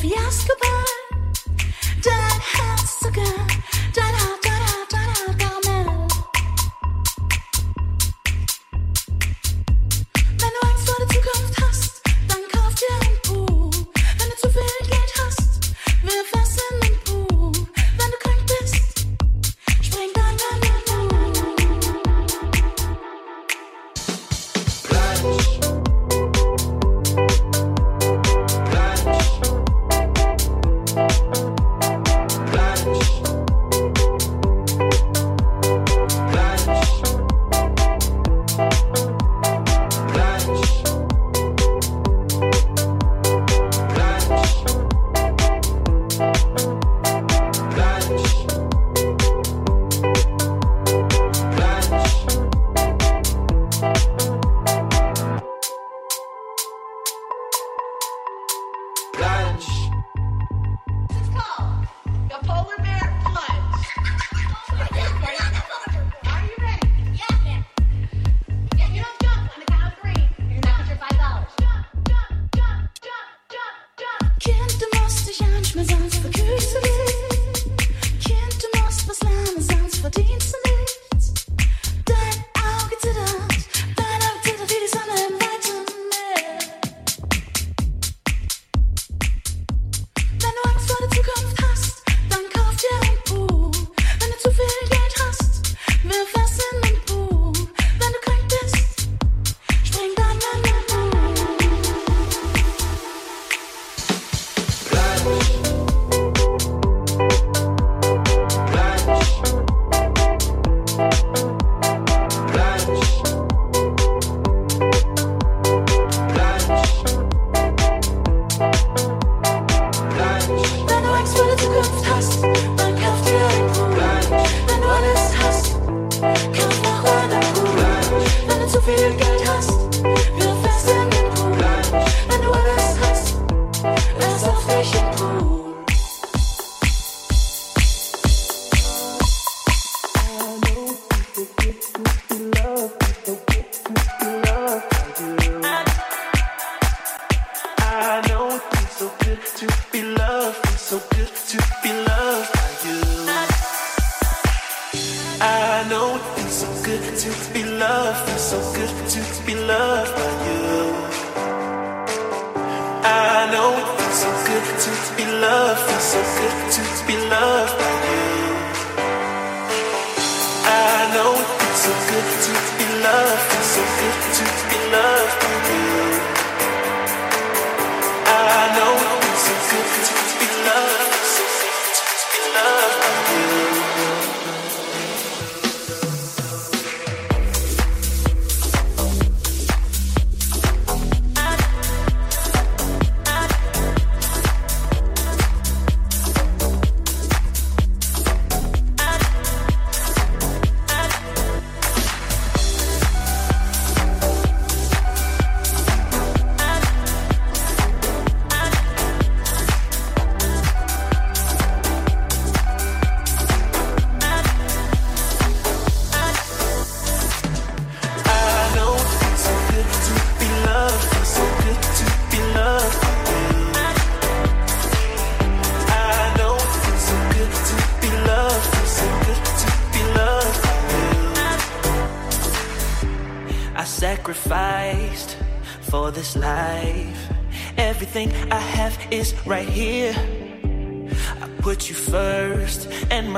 fiasco, bye.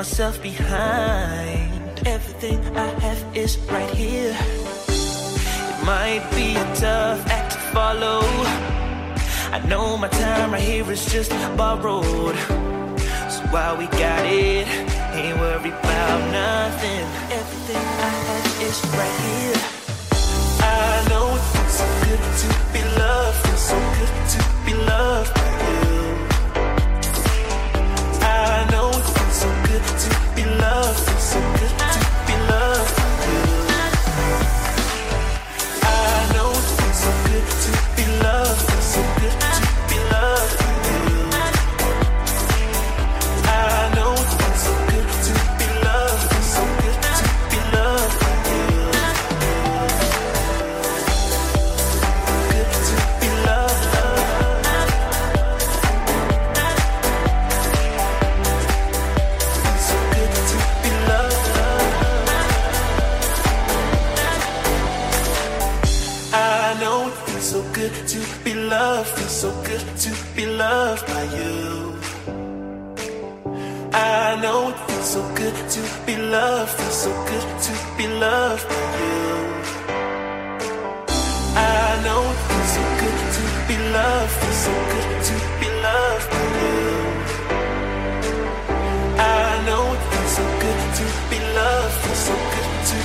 Myself behind. Everything I have is right here. It might be a tough act to follow. I know my time right here is just borrowed. So while we got it, ain't worried about nothing. Everything I have is right here. I know it feels so good to be loved, feels so good to be loved by you. I know it feels so good to be loved, feels so good to good to be loved, feels so good to be loved. By you. I know it feels so good to be loved, feels so good to be loved. By you. I know it feels so good to be loved, feels so good to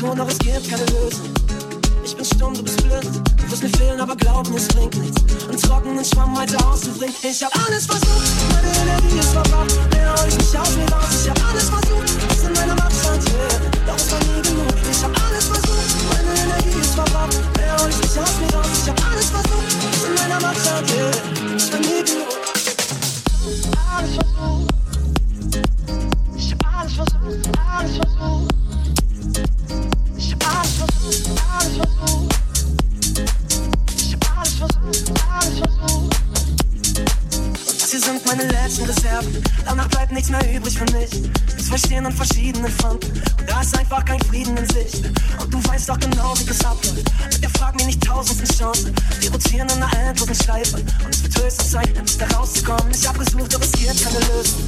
Ich hab es gibt keine Lösung. Ich bin stumm, du bist blind. Du wirst mir fehlen, aber glaub mir, es bringt nichts. Und trockenen Schwamm weiter auszubringen. Ich hab alles versucht, Danach bleibt nichts mehr übrig für mich. Wir zwei stehen an verschiedenen Fronten. Und da ist einfach kein Frieden in Sicht. Und du weißt doch genau, wie das abläuft. Bitte frag mir nicht tausendste Chance. Wir rotieren in einer endlosen Schleife. Und es wird höchste Zeit, bis da rauszukommen. Ich hab gesucht, aber es gibt keine Lösung.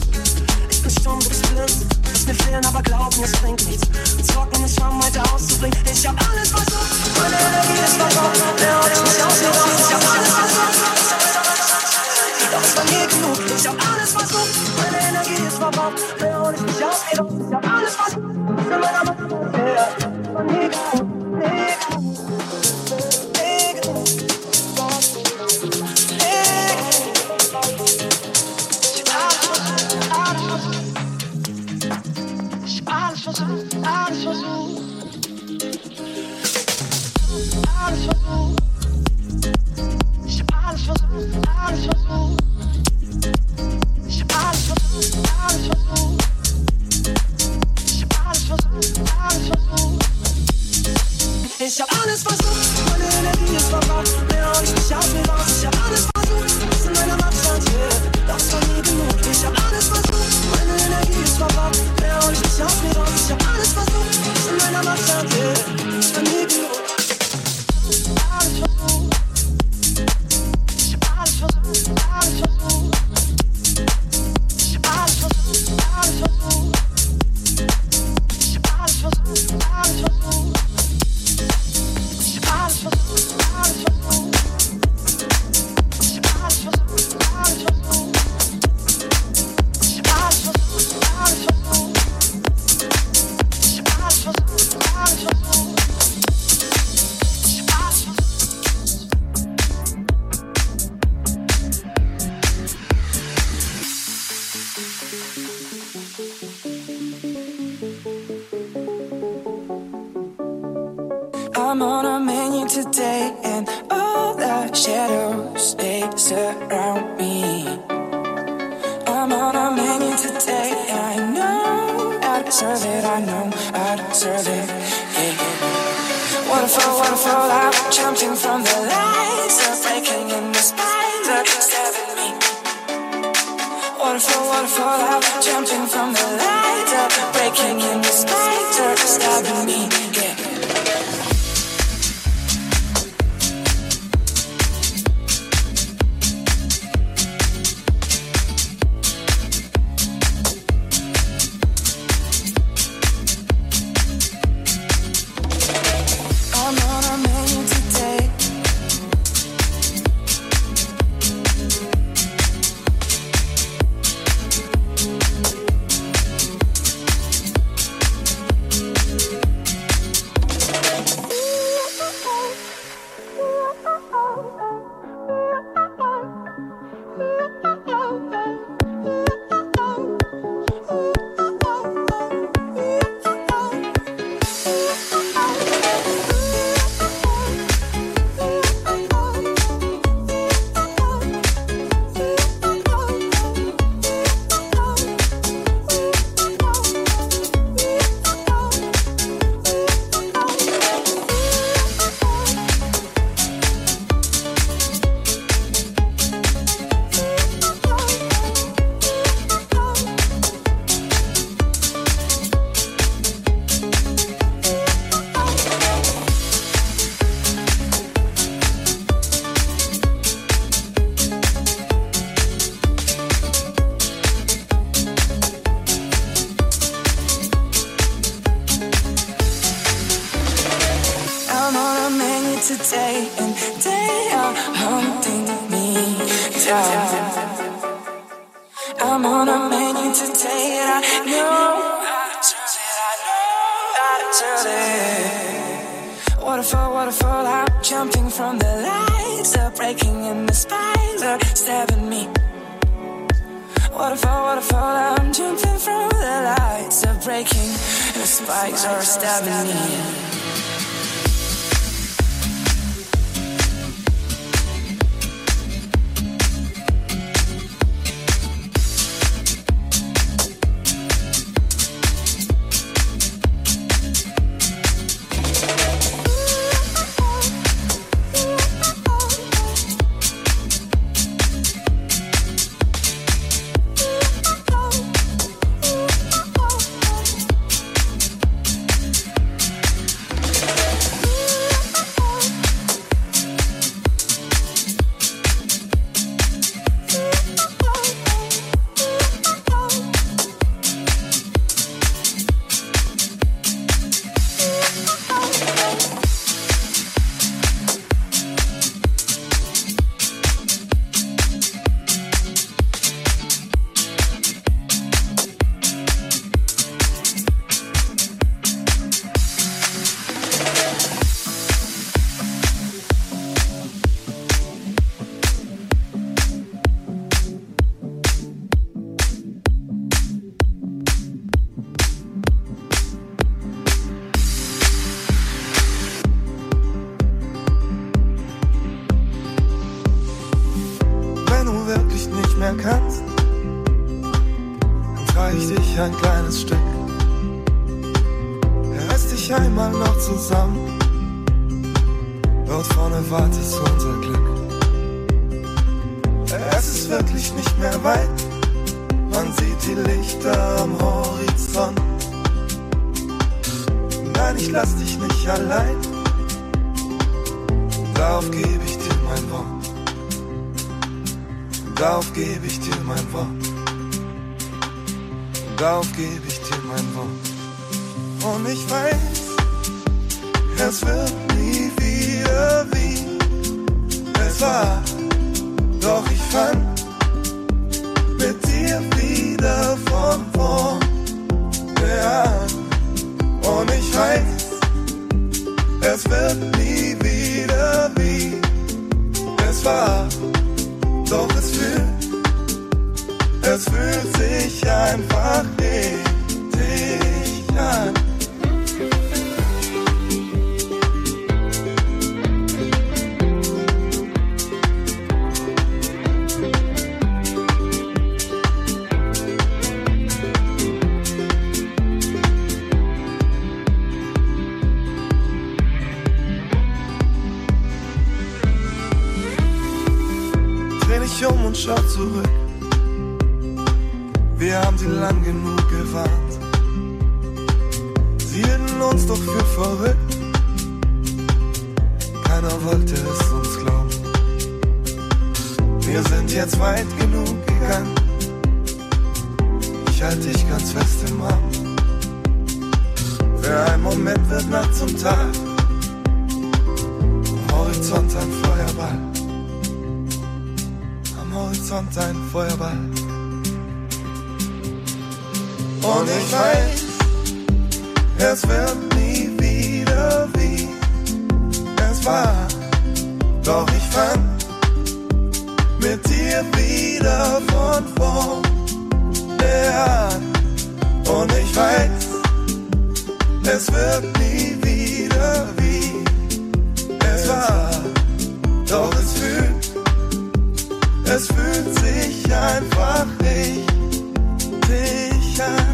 Ich bin stumm, du bist blind. Wirst mir fehlen, aber glaub mir, es bringt nichts. Trocken ist Schwamm weiter auszubringen. Ich hab alles versucht. Meine Energie ist verbraucht. Nicht. Ich hab alles versucht. Doch es war nie genug. Ich hab alles versucht. Meine Energie ist verbraucht. Mehr hol ich aus mir raus. Ich hab alles versucht. Für meine Macht. Ja, war nie genug. Alles versucht. Alles versucht. Alles versucht. Alles versucht. Alles versucht. Ich hab alles versucht, Can't. wir haben sie lang genug gewarnt. Sie hielten uns doch für verrückt. Keiner wollte es uns glauben. Wir sind jetzt weit genug gegangen. Ich halte dich ganz fest im Arm. Für einen Moment wird Nacht zum Tag. Am Horizont ein Feuerball. Am Horizont ein Feuerball. Und ich weiß, es wird nie wieder wie es war. Doch ich fand mit dir wieder von vorn der an. Und ich weiß, es wird nie wieder wie es war. Doch es fühlt, es fühlt sich einfach richtig an.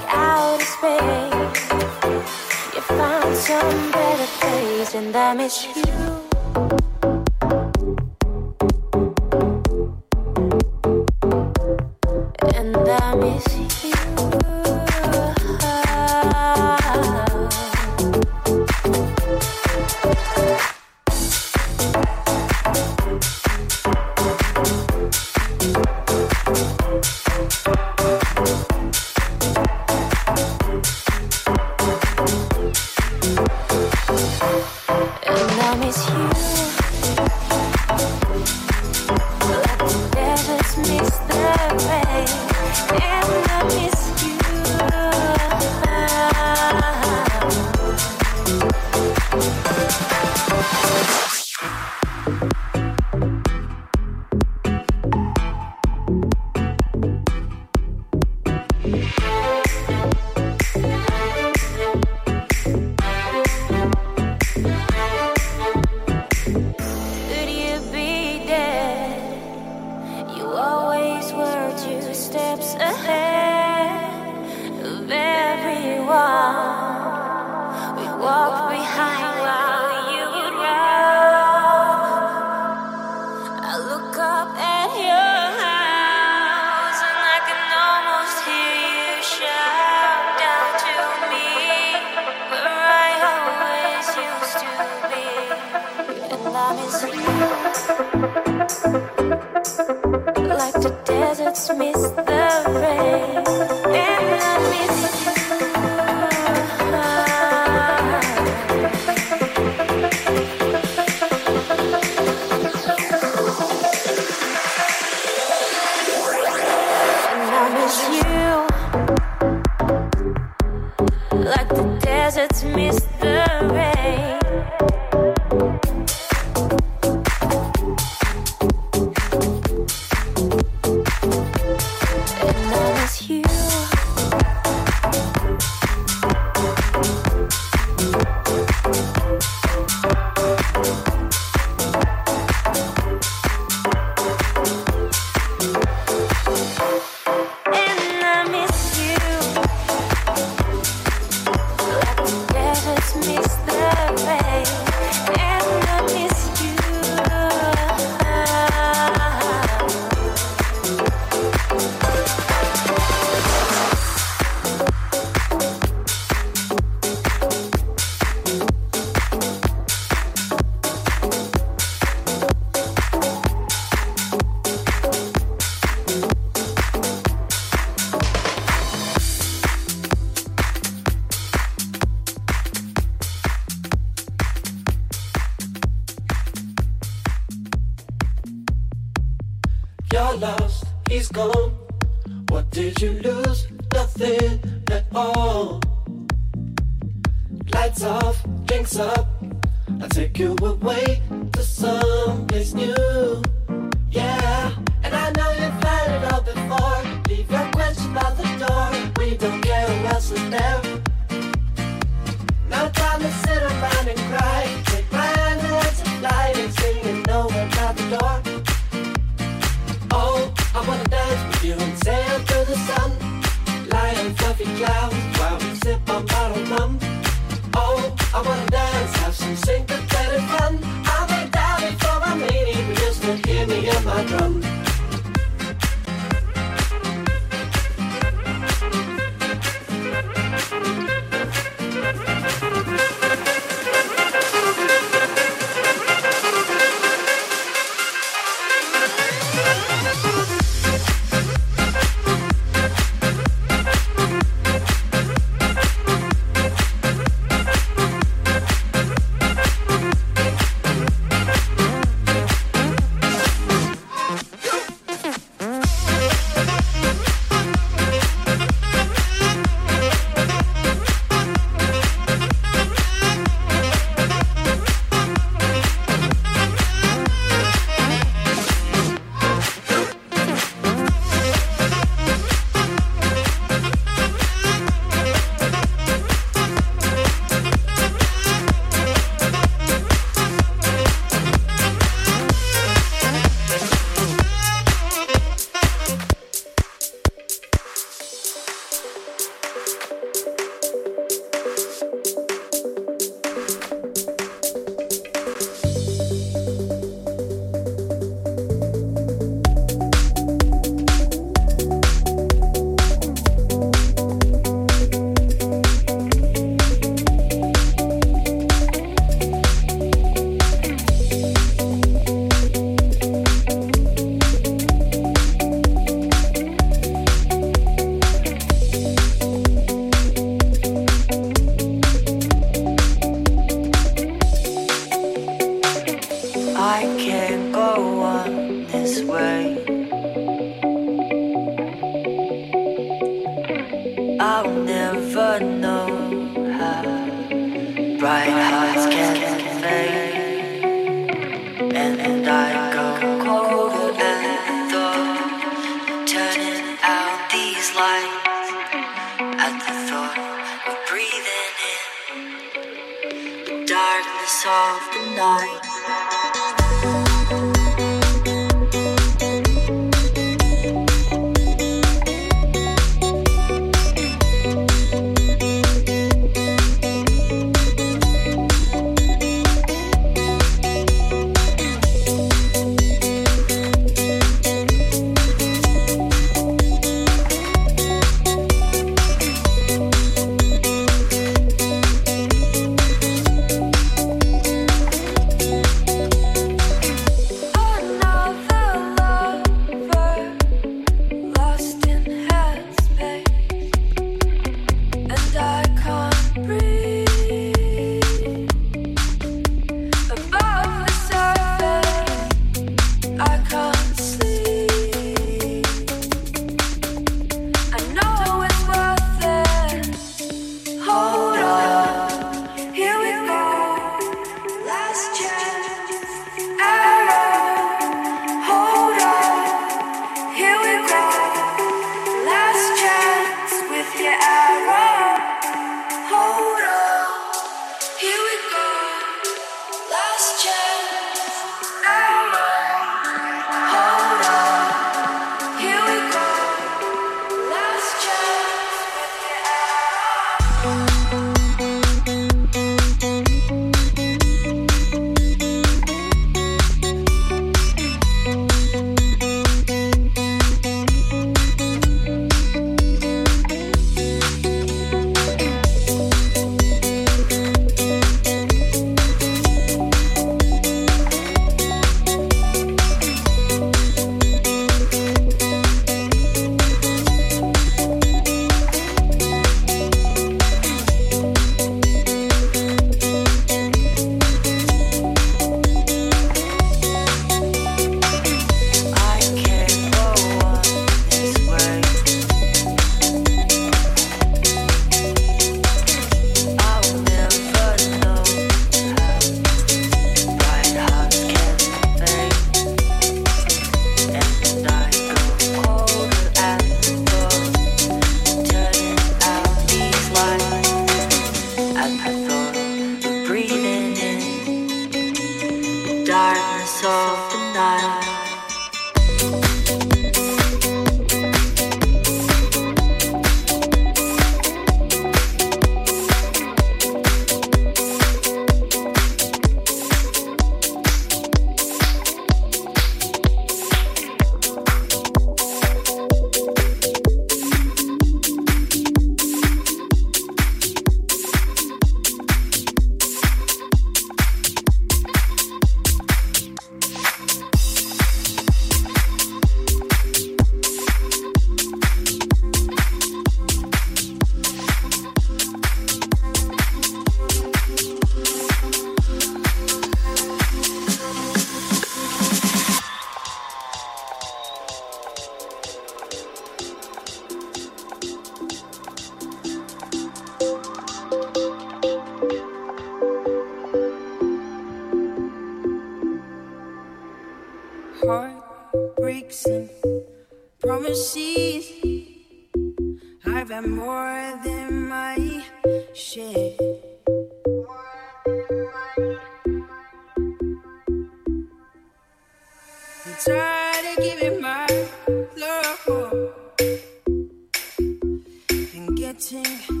waiting.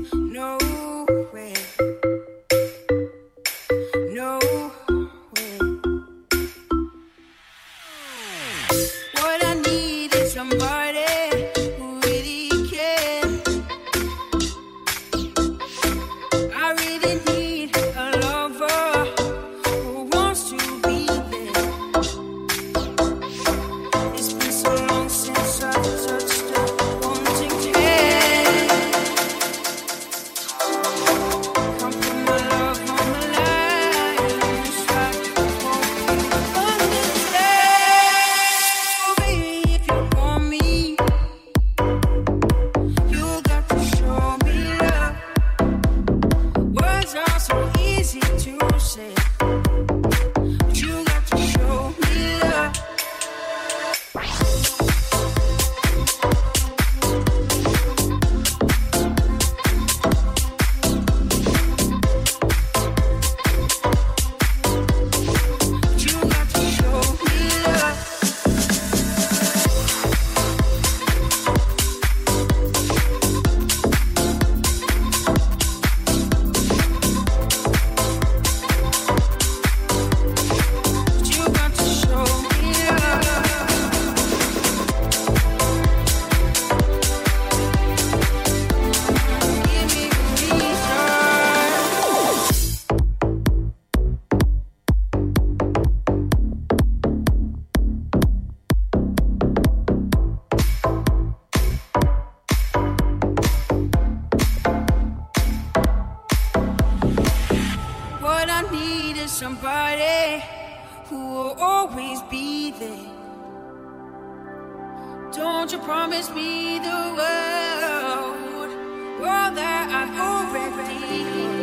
needed somebody who will always be there. Don't you promise me the world, world that I already.